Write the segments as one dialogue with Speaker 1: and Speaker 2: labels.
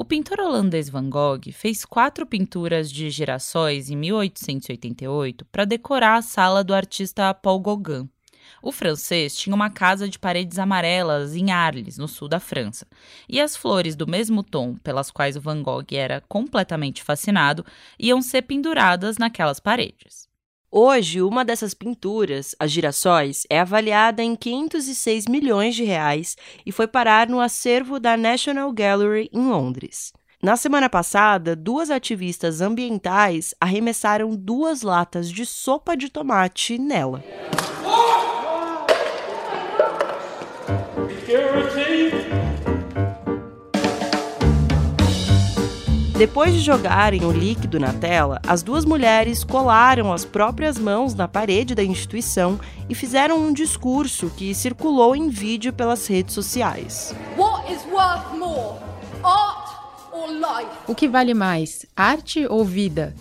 Speaker 1: O pintor holandês Van Gogh fez quatro pinturas de girassóis em 1888 para decorar a sala do artista Paul Gauguin. O francês tinha uma casa de paredes amarelas em Arles, no sul da França, e as flores do mesmo tom pelas quais o Van Gogh era completamente fascinado iam ser penduradas naquelas paredes.
Speaker 2: Hoje, uma dessas pinturas, as girassóis, é avaliada em 506 milhões de reais e foi parar no acervo da National Gallery em Londres. Na semana passada, duas ativistas ambientais arremessaram duas latas de sopa de tomate nela. Depois de jogarem o líquido na tela, as duas mulheres colaram as próprias mãos na parede da instituição e fizeram um discurso que circulou em vídeo pelas redes sociais.
Speaker 3: O que vale mais, arte ou vida?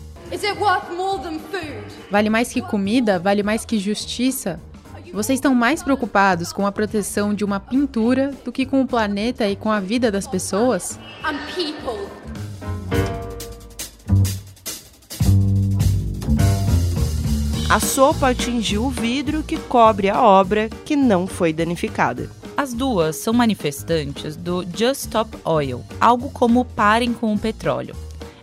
Speaker 3: Vale mais que comida? Vale mais que justiça? Vocês estão mais preocupados com a proteção de uma pintura do que com o planeta e com a vida das pessoas?
Speaker 2: A sopa atingiu o vidro que cobre a obra, que não foi danificada.
Speaker 1: As duas são manifestantes do Just Stop Oil, algo como parem com o petróleo.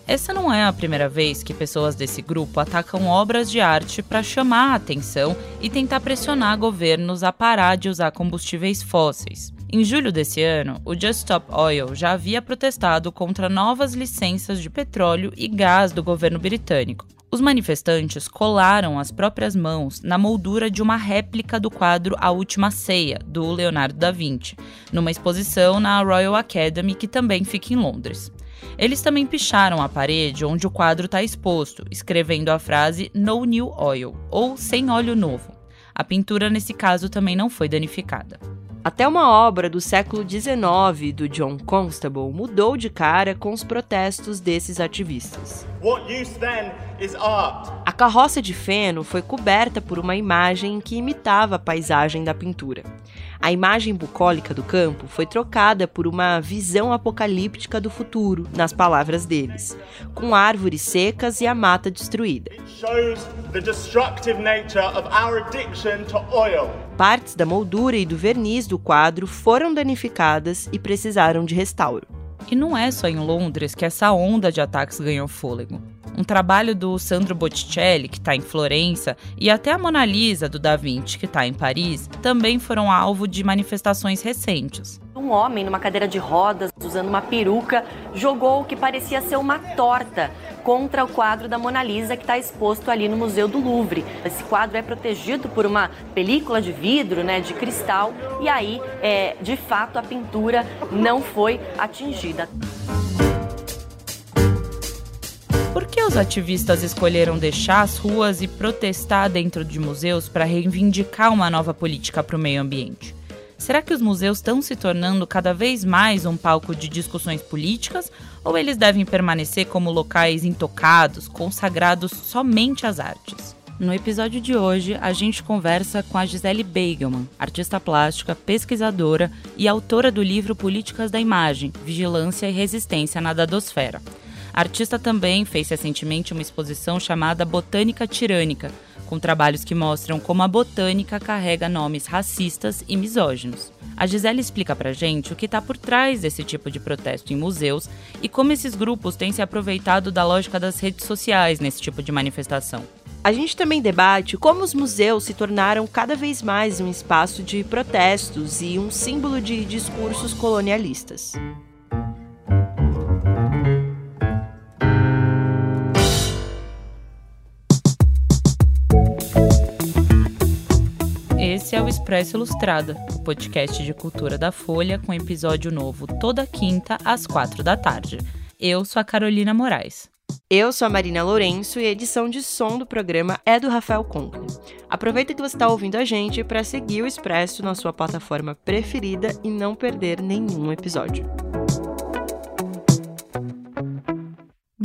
Speaker 1: Essa não é a primeira vez que pessoas desse grupo atacam obras de arte para chamar a atenção e tentar pressionar governos a parar de usar combustíveis fósseis. Em julho desse ano, o Just Stop Oil já havia protestado contra novas licenças de petróleo e gás do governo britânico. Os manifestantes colaram as próprias mãos na moldura de uma réplica do quadro A Última Ceia, do Leonardo da Vinci, numa exposição na Royal Academy que também fica em Londres. Eles também picharam a parede onde o quadro está exposto, escrevendo a frase No New Oil, ou Sem Óleo Novo. A pintura, nesse caso, também não foi danificada.
Speaker 2: Até uma obra do século XIX do John Constable mudou de cara com os protestos desses ativistas. A carroça de feno foi coberta por uma imagem que imitava a paisagem da pintura. A imagem bucólica do campo foi trocada por uma visão apocalíptica do futuro, nas palavras deles, com árvores secas e a mata destruída. Partes da moldura e do verniz do quadro foram danificadas e precisaram de restauro.
Speaker 1: E não é só em Londres que essa onda de ataques ganhou fôlego. Um trabalho do Sandro Botticelli, que está em Florença, e até a Mona Lisa, do Da Vinci, que está em Paris, também foram alvo de manifestações recentes.
Speaker 4: Um homem numa cadeira de rodas, usando uma peruca, jogou o que parecia ser uma torta contra o quadro da Mona Lisa que está exposto ali no Museu do Louvre. Esse quadro é protegido por uma película de vidro, né, de cristal, e aí, é, de fato, a pintura não foi atingida.
Speaker 1: Os ativistas escolheram deixar as ruas e protestar dentro de museus para reivindicar uma nova política para o meio ambiente? Será que os museus estão se tornando cada vez mais um palco de discussões políticas ou eles devem permanecer como locais intocados, consagrados somente às artes? No episódio de hoje, a gente conversa com a Gisele Beigelman, artista plástica, pesquisadora e autora do livro Políticas da Imagem, Vigilância e Resistência na Dadosfera. A artista também fez recentemente uma exposição chamada Botânica Tirânica, com trabalhos que mostram como a botânica carrega nomes racistas e misóginos. A Gisele explica pra gente o que está por trás desse tipo de protesto em museus e como esses grupos têm se aproveitado da lógica das redes sociais nesse tipo de manifestação.
Speaker 2: A gente também debate como os museus se tornaram cada vez mais um espaço de protestos e um símbolo de discursos colonialistas.
Speaker 1: Expresso Ilustrada, o podcast de cultura da Folha, com episódio novo toda quinta às quatro da tarde. Eu sou a Carolina Moraes.
Speaker 2: Eu sou a Marina Lourenço e a edição de som do programa é do Rafael Conklin. Aproveita que você está ouvindo a gente para seguir o Expresso na sua plataforma preferida e não perder nenhum episódio.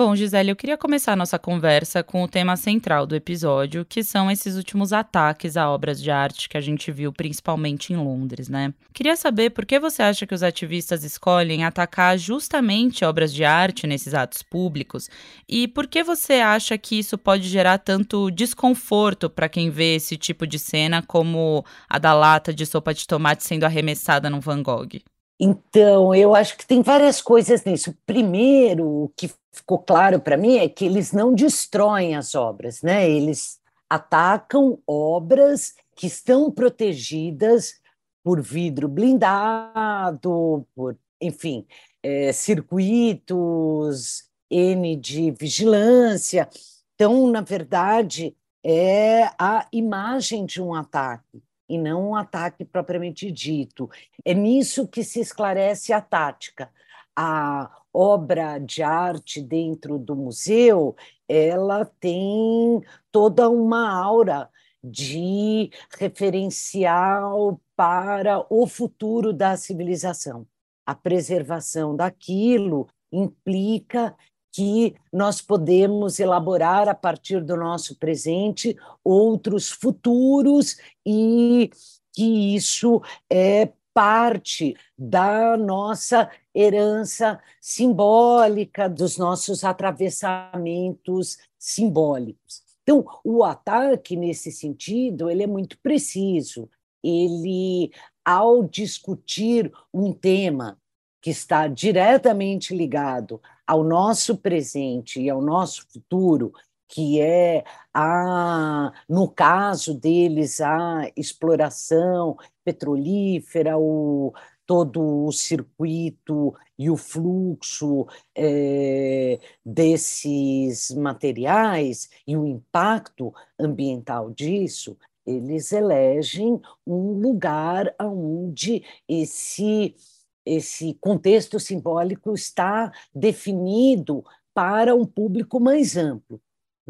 Speaker 1: Bom, Gisele, eu queria começar a nossa conversa com o tema central do episódio, que são esses últimos ataques a obras de arte que a gente viu principalmente em Londres, né? Queria saber por que você acha que os ativistas escolhem atacar justamente obras de arte nesses atos públicos e por que você acha que isso pode gerar tanto desconforto para quem vê esse tipo de cena como a da lata de sopa de tomate sendo arremessada num Van Gogh?
Speaker 5: Então, eu acho que tem várias coisas nisso. Primeiro, o que ficou claro para mim é que eles não destroem as obras, né? Eles atacam obras que estão protegidas por vidro blindado, por, enfim, é, circuitos N de vigilância. Então, na verdade, é a imagem de um ataque e não um ataque propriamente dito. É nisso que se esclarece a tática. A obra de arte dentro do museu, ela tem toda uma aura de referencial para o futuro da civilização. A preservação daquilo implica que nós podemos elaborar a partir do nosso presente outros futuros e que isso é parte da nossa herança simbólica, dos nossos atravessamentos simbólicos. Então, o ataque nesse sentido, ele é muito preciso. Ele ao discutir um tema que está diretamente ligado ao nosso presente e ao nosso futuro, que é a, no caso deles, a exploração petrolífera, o, todo o circuito e o fluxo é, desses materiais e o impacto ambiental disso, eles elegem um lugar onde esse esse contexto simbólico está definido para um público mais amplo.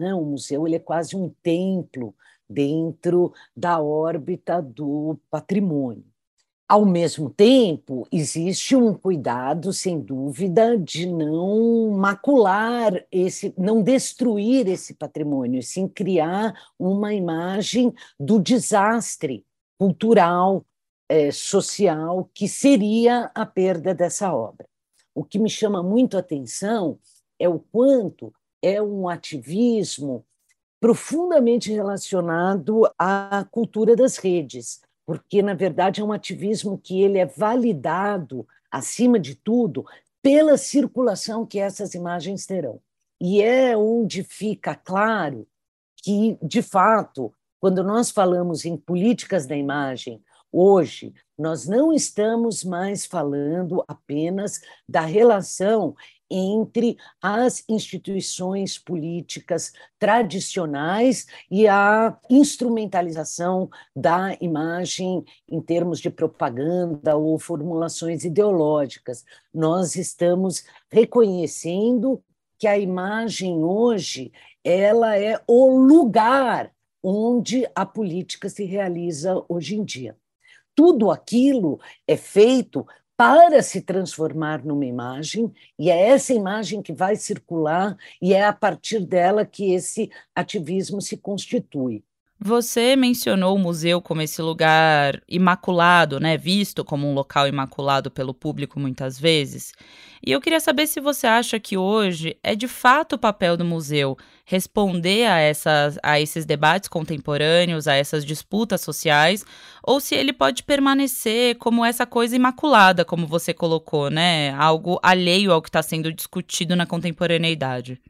Speaker 5: Né? O museu ele é quase um templo dentro da órbita do patrimônio. Ao mesmo tempo, existe um cuidado, sem dúvida, de não macular esse, não destruir esse patrimônio, sim criar uma imagem do desastre cultural, é, social que seria a perda dessa obra. O que me chama muito a atenção é o quanto é um ativismo profundamente relacionado à cultura das redes, porque na verdade é um ativismo que ele é validado acima de tudo pela circulação que essas imagens terão. E é onde fica claro que, de fato, quando nós falamos em políticas da imagem, Hoje, nós não estamos mais falando apenas da relação entre as instituições políticas tradicionais e a instrumentalização da imagem em termos de propaganda ou formulações ideológicas. Nós estamos reconhecendo que a imagem hoje ela é o lugar onde a política se realiza hoje em dia tudo aquilo é feito para se transformar numa imagem, e é essa imagem que vai circular, e é a partir dela que esse ativismo se constitui.
Speaker 1: Você mencionou o museu como esse lugar imaculado, né, visto como um local imaculado pelo público muitas vezes. E eu queria saber se você acha que hoje é de fato o papel do museu responder a, essas, a esses debates contemporâneos, a essas disputas sociais, ou se ele pode permanecer como essa coisa imaculada, como você colocou, né, algo alheio ao que está sendo discutido na contemporaneidade.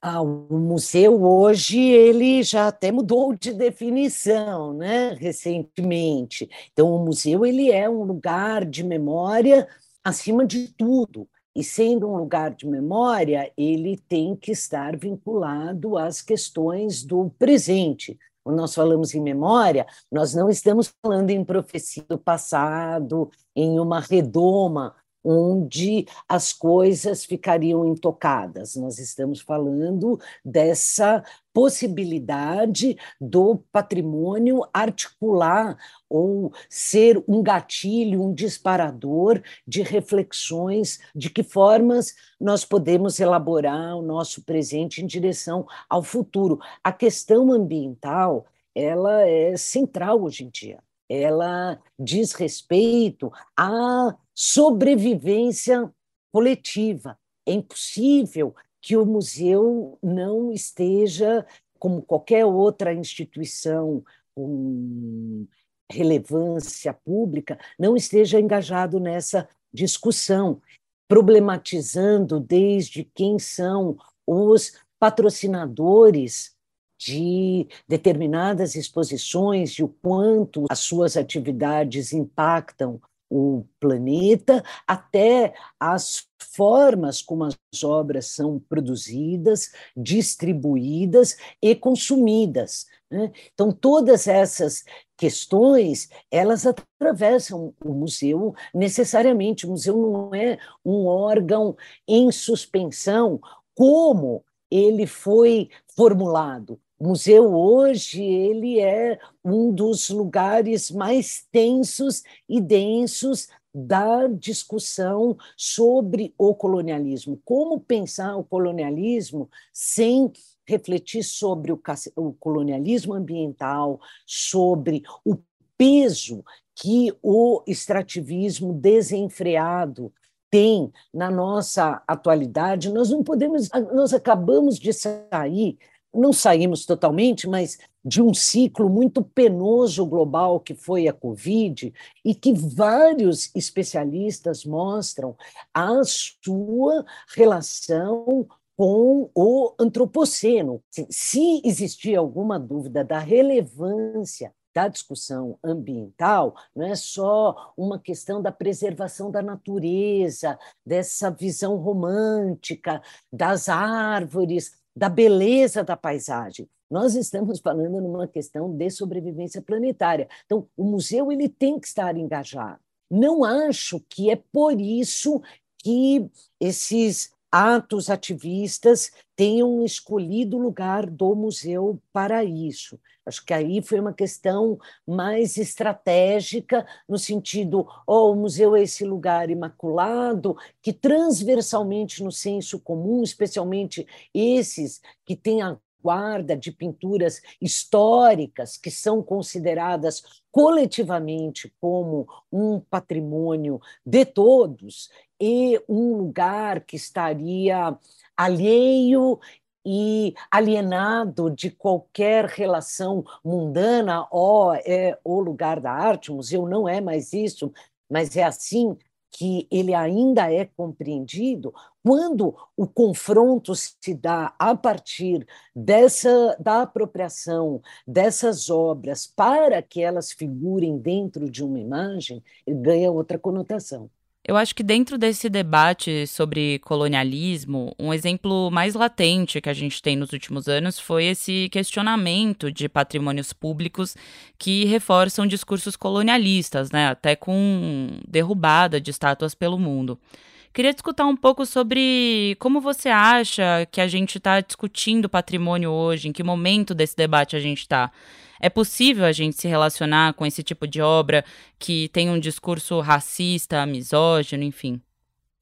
Speaker 5: Ah, o museu hoje ele já até mudou de definição, né, recentemente. Então o museu ele é um lugar de memória acima de tudo. E sendo um lugar de memória, ele tem que estar vinculado às questões do presente. Quando nós falamos em memória, nós não estamos falando em profecia do passado, em uma redoma onde as coisas ficariam intocadas. Nós estamos falando dessa possibilidade do patrimônio articular ou ser um gatilho, um disparador de reflexões de que formas nós podemos elaborar o nosso presente em direção ao futuro. A questão ambiental, ela é central hoje em dia. Ela diz respeito à sobrevivência coletiva. É impossível que o museu não esteja, como qualquer outra instituição com relevância pública, não esteja engajado nessa discussão, problematizando desde quem são os patrocinadores de determinadas exposições, de o quanto as suas atividades impactam o planeta, até as formas como as obras são produzidas, distribuídas e consumidas. Né? Então, todas essas questões, elas atravessam o museu necessariamente. O museu não é um órgão em suspensão, como ele foi formulado. O museu hoje ele é um dos lugares mais tensos e densos da discussão sobre o colonialismo. Como pensar o colonialismo sem refletir sobre o, o colonialismo ambiental, sobre o peso que o extrativismo desenfreado tem na nossa atualidade, nós não podemos, nós acabamos de sair não saímos totalmente, mas de um ciclo muito penoso global que foi a Covid e que vários especialistas mostram a sua relação com o antropoceno. Se existia alguma dúvida da relevância da discussão ambiental não é só uma questão da preservação da natureza, dessa visão romântica das árvores, da beleza da paisagem. Nós estamos falando numa questão de sobrevivência planetária. Então, o museu ele tem que estar engajado. Não acho que é por isso que esses atos ativistas tenham escolhido o lugar do museu para isso. Acho que aí foi uma questão mais estratégica, no sentido, oh, o museu é esse lugar imaculado, que transversalmente no senso comum, especialmente esses que têm a guarda de pinturas históricas que são consideradas coletivamente como um patrimônio de todos e um lugar que estaria alheio e alienado de qualquer relação mundana, ó, oh, é o lugar da arte, o museu não é mais isso, mas é assim que ele ainda é compreendido quando o confronto se dá a partir dessa da apropriação dessas obras para que elas figurem dentro de uma imagem, ganha outra conotação.
Speaker 1: Eu acho que dentro desse debate sobre colonialismo, um exemplo mais latente que a gente tem nos últimos anos foi esse questionamento de patrimônios públicos que reforçam discursos colonialistas, né, até com derrubada de estátuas pelo mundo. Queria discutir um pouco sobre como você acha que a gente está discutindo patrimônio hoje, em que momento desse debate a gente está. É possível a gente se relacionar com esse tipo de obra que tem um discurso racista, misógino, enfim?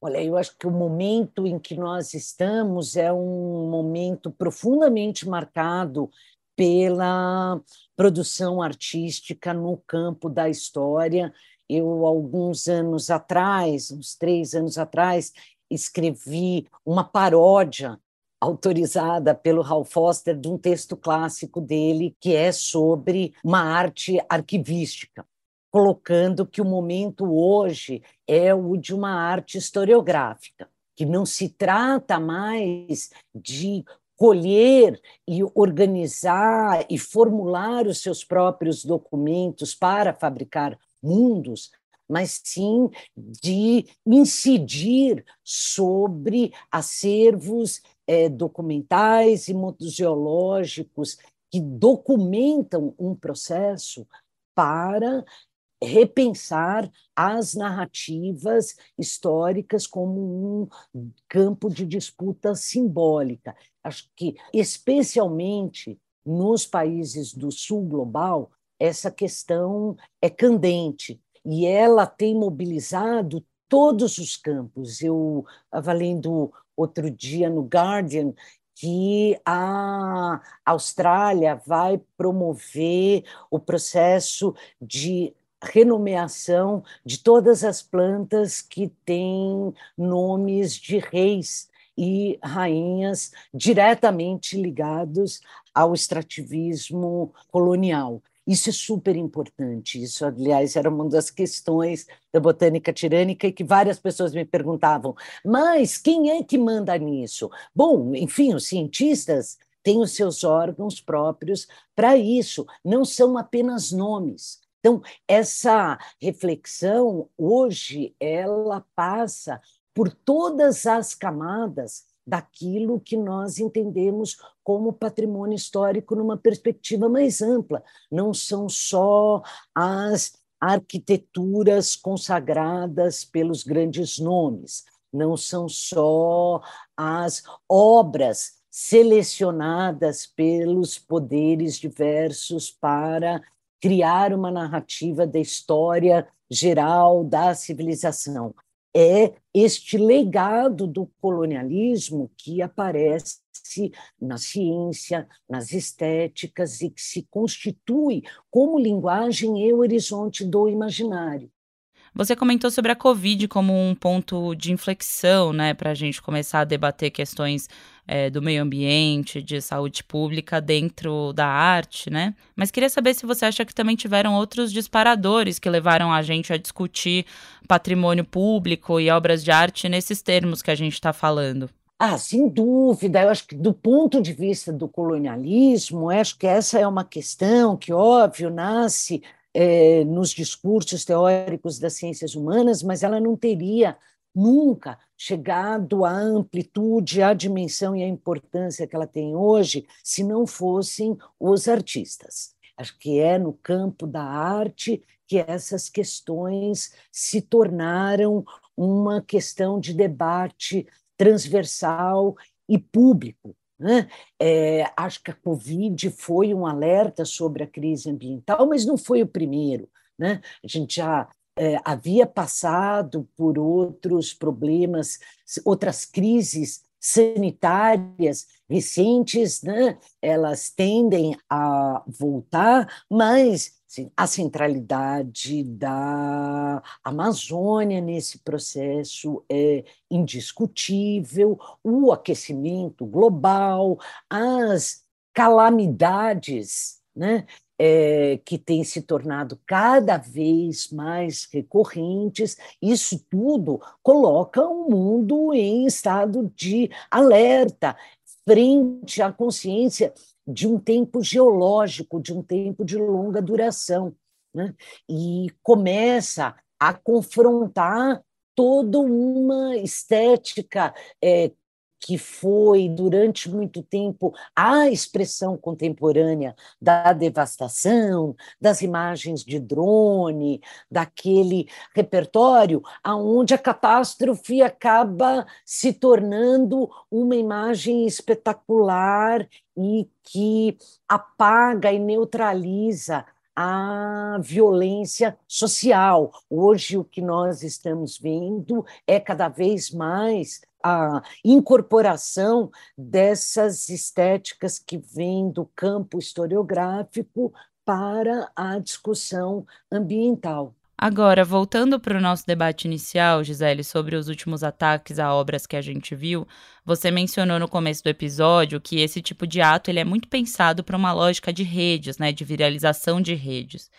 Speaker 5: Olha, eu acho que o momento em que nós estamos é um momento profundamente marcado pela produção artística no campo da história. Eu, alguns anos atrás, uns três anos atrás, escrevi uma paródia autorizada pelo Hal Foster de um texto clássico dele que é sobre uma arte arquivística, colocando que o momento hoje é o de uma arte historiográfica, que não se trata mais de colher e organizar e formular os seus próprios documentos para fabricar mundos, mas sim de incidir sobre acervos é, documentais e museológicos que documentam um processo para repensar as narrativas históricas como um campo de disputa simbólica. Acho que, especialmente nos países do sul global, essa questão é candente e ela tem mobilizado todos os campos. Eu estava lendo outro dia no Guardian que a Austrália vai promover o processo de renomeação de todas as plantas que têm nomes de reis e rainhas diretamente ligados ao extrativismo colonial. Isso é super importante. Isso, aliás, era uma das questões da botânica tirânica e que várias pessoas me perguntavam: mas quem é que manda nisso? Bom, enfim, os cientistas têm os seus órgãos próprios para isso, não são apenas nomes. Então, essa reflexão, hoje, ela passa por todas as camadas daquilo que nós entendemos como patrimônio histórico numa perspectiva mais ampla. Não são só as arquiteturas consagradas pelos grandes nomes, não são só as obras selecionadas pelos poderes diversos para criar uma narrativa da história geral da civilização. É este legado do colonialismo que aparece na ciência, nas estéticas e que se constitui como linguagem e horizonte do imaginário.
Speaker 1: Você comentou sobre a Covid como um ponto de inflexão, né, para a gente começar a debater questões é, do meio ambiente, de saúde pública dentro da arte, né? Mas queria saber se você acha que também tiveram outros disparadores que levaram a gente a discutir patrimônio público e obras de arte nesses termos que a gente está falando.
Speaker 5: Ah, sem dúvida. Eu acho que do ponto de vista do colonialismo, acho que essa é uma questão que, óbvio, nasce é, nos discursos teóricos das ciências humanas, mas ela não teria nunca chegado à amplitude, à dimensão e à importância que ela tem hoje se não fossem os artistas. Acho que é no campo da arte que essas questões se tornaram uma questão de debate transversal e público. Né? É, acho que a Covid foi um alerta sobre a crise ambiental, mas não foi o primeiro. Né? A gente já é, havia passado por outros problemas, outras crises sanitárias recentes, né? elas tendem a voltar, mas a centralidade da Amazônia nesse processo é indiscutível, o aquecimento global, as calamidades né, é, que têm se tornado cada vez mais recorrentes, isso tudo coloca o mundo em estado de alerta frente à consciência de um tempo geológico, de um tempo de longa duração, né? e começa a confrontar toda uma estética é, que foi durante muito tempo a expressão contemporânea da devastação, das imagens de drone, daquele repertório aonde a catástrofe acaba se tornando uma imagem espetacular e que apaga e neutraliza a violência social. Hoje, o que nós estamos vendo é cada vez mais a incorporação dessas estéticas que vêm do campo historiográfico para a discussão ambiental.
Speaker 1: Agora, voltando para o nosso debate inicial, Gisele, sobre os últimos ataques a obras que a gente viu, você mencionou no começo do episódio que esse tipo de ato ele é muito pensado para uma lógica de redes, né, de viralização de redes.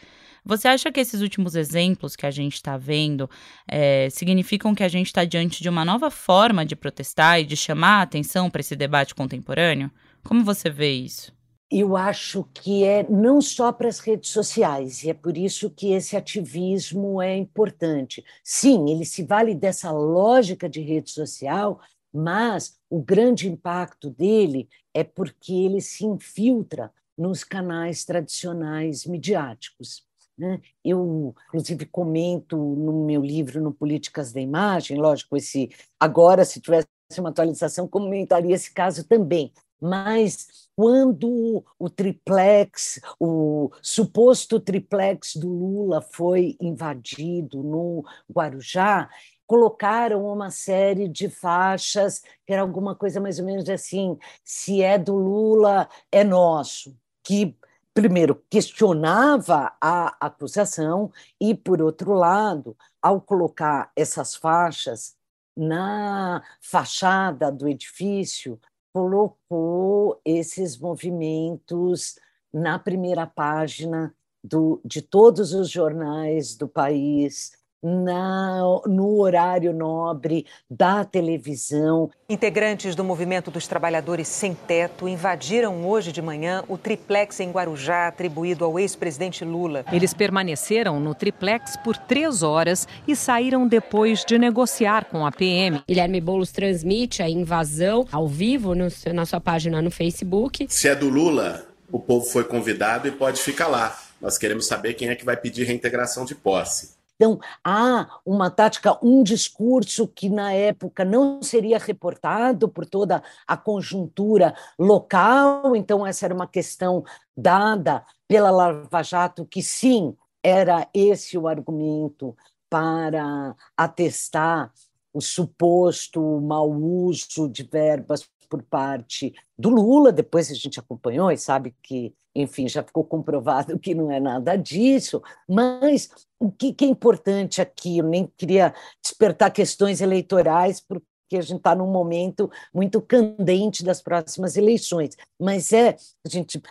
Speaker 1: Você acha que esses últimos exemplos que a gente está vendo é, significam que a gente está diante de uma nova forma de protestar e de chamar a atenção para esse debate contemporâneo? Como você vê isso?
Speaker 5: Eu acho que é não só para as redes sociais, e é por isso que esse ativismo é importante. Sim, ele se vale dessa lógica de rede social, mas o grande impacto dele é porque ele se infiltra nos canais tradicionais midiáticos. Né? Eu, inclusive, comento no meu livro, no Políticas da Imagem, lógico, esse agora, se tivesse uma atualização, comentaria esse caso também. Mas quando o triplex, o suposto triplex do Lula foi invadido no Guarujá, colocaram uma série de faixas, que era alguma coisa mais ou menos assim: se é do Lula, é nosso. Que, primeiro, questionava a acusação, e, por outro lado, ao colocar essas faixas na fachada do edifício, colocou esses movimentos na primeira página do, de todos os jornais do país, na, no horário nobre da televisão.
Speaker 6: Integrantes do Movimento dos Trabalhadores Sem Teto invadiram hoje de manhã o triplex em Guarujá, atribuído ao ex-presidente Lula.
Speaker 7: Eles permaneceram no triplex por três horas e saíram depois de negociar com a PM.
Speaker 8: Guilherme Boulos transmite a invasão ao vivo no, na sua página no Facebook.
Speaker 9: Se é do Lula, o povo foi convidado e pode ficar lá. Nós queremos saber quem é que vai pedir reintegração de posse.
Speaker 5: Então, há uma tática, um discurso que na época não seria reportado por toda a conjuntura local, então, essa era uma questão dada pela Lava Jato, que sim, era esse o argumento para atestar o suposto mau uso de verbas por parte do Lula, depois a gente acompanhou e sabe que, enfim, já ficou comprovado que não é nada disso, mas o que, que é importante aqui, eu nem queria despertar questões eleitorais, porque a gente está num momento muito candente das próximas eleições, mas é, a gente,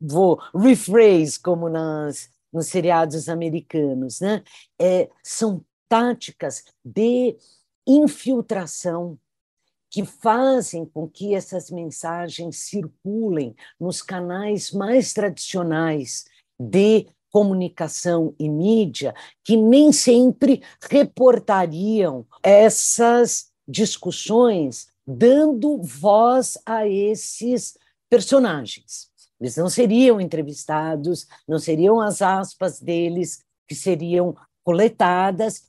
Speaker 5: vou rephrase, como nas, nos seriados americanos, né? É, são táticas de infiltração que fazem com que essas mensagens circulem nos canais mais tradicionais de comunicação e mídia, que nem sempre reportariam essas discussões, dando voz a esses personagens. Eles não seriam entrevistados, não seriam as aspas deles que seriam coletadas.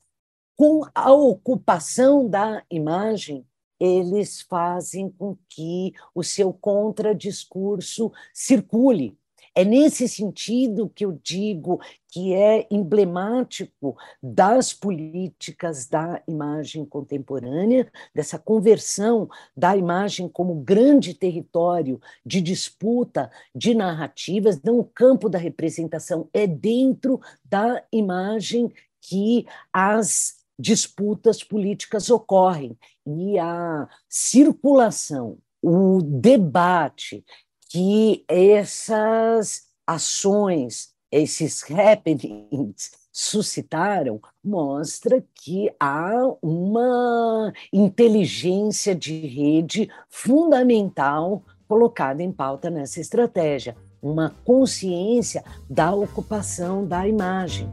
Speaker 5: Com a ocupação da imagem, eles fazem com que o seu contradiscurso circule. É nesse sentido que eu digo que é emblemático das políticas da imagem contemporânea, dessa conversão da imagem como grande território de disputa de narrativas, não o campo da representação, é dentro da imagem que as disputas políticas ocorrem e a circulação, o debate que essas ações, esses happenings suscitaram, mostra que há uma inteligência de rede fundamental colocada em pauta nessa estratégia, uma consciência da ocupação da imagem.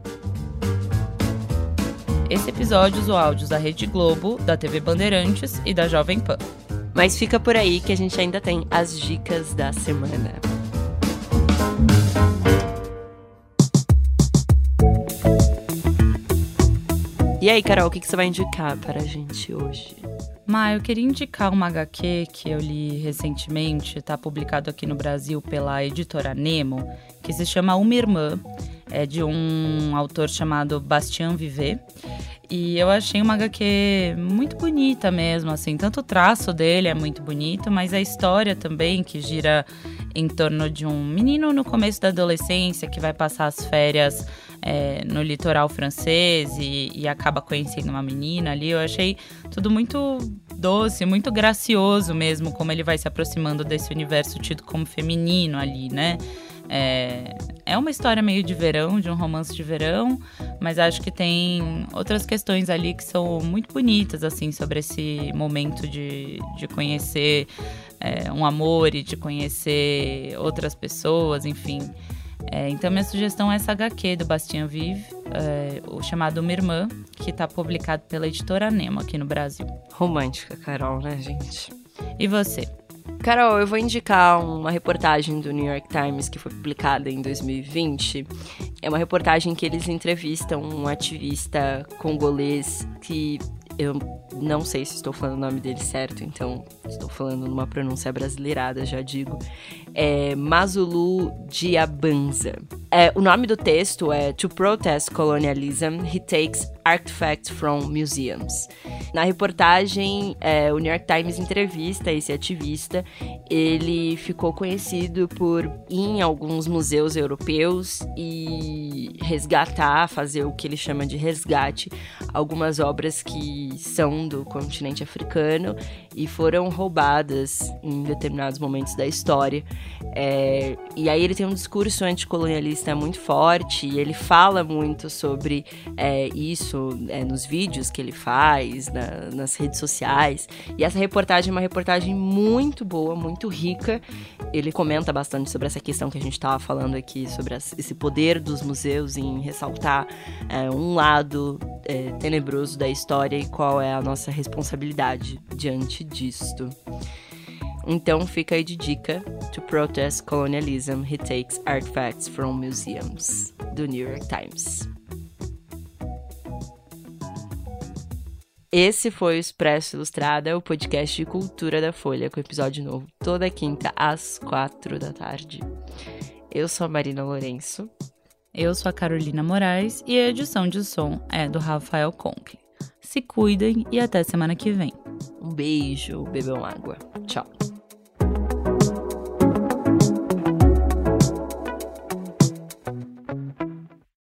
Speaker 1: Esse episódio usou áudios da Rede Globo, da TV Bandeirantes e da Jovem Pan.
Speaker 2: Mas fica por aí que a gente ainda tem as dicas da semana. E aí, Carol, o que você vai indicar para a gente hoje?
Speaker 1: Ma, eu queria indicar uma HQ que eu li recentemente, está publicado aqui no Brasil pela editora Nemo, que se chama Uma Irmã, é de um autor chamado Bastien Vivet. E eu achei uma HQ muito bonita mesmo, assim, tanto o traço dele é muito bonito, mas a história também, que gira em torno de um menino no começo da adolescência que vai passar as férias é, no litoral francês e, e, acaba conhecendo uma menina ali. Eu achei tudo muito doce, muito gracioso mesmo, como ele vai se aproximando desse universo tido como feminino ali, né? É, é uma história meio de verão, de um romance de verão, mas acho que tem outras questões ali que são muito bonitas, assim, sobre esse momento de, de conhecer é, um amor e de conhecer outras pessoas, enfim. É, então, minha sugestão é essa HQ do Bastien Vive, é, o chamado Uma Irmã, que está publicado pela editora Nemo aqui no Brasil.
Speaker 2: Romântica, Carol, né, gente?
Speaker 1: E você?
Speaker 2: Carol, eu vou indicar uma reportagem do New York Times que foi publicada em 2020 É uma reportagem que eles entrevistam um ativista congolês que eu não sei se estou falando o nome dele certo, então estou falando numa pronúncia brasileirada, já digo. É Mazulu Diabanza. É, o nome do texto é To Protest Colonialism, He Takes Artifacts from Museums. Na reportagem, é, o New York Times entrevista esse ativista. Ele ficou conhecido por ir em alguns museus europeus e resgatar, fazer o que ele chama de resgate, algumas obras que são do continente africano e foram roubadas em determinados momentos da história. É, e aí ele tem um discurso anticolonialista muito forte e ele fala muito sobre é, isso é, nos vídeos que ele faz, na, nas redes sociais. E essa reportagem é uma reportagem muito boa, muito rica. Ele comenta bastante sobre essa questão que a gente estava falando aqui, sobre esse poder dos museus em ressaltar é, um lado é, tenebroso da história e qual é a nossa responsabilidade diante disto. Então fica aí de dica: To Protest Colonialism, He Takes Artifacts from Museums, do New York Times. Esse foi o Expresso Ilustrada, o podcast de cultura da Folha, com episódio novo toda quinta às quatro da tarde. Eu sou a Marina Lourenço.
Speaker 1: Eu sou a Carolina Moraes e a edição de som é do Rafael Conkle. Se cuidem e até semana que vem.
Speaker 2: Um beijo, bebam água. Tchau.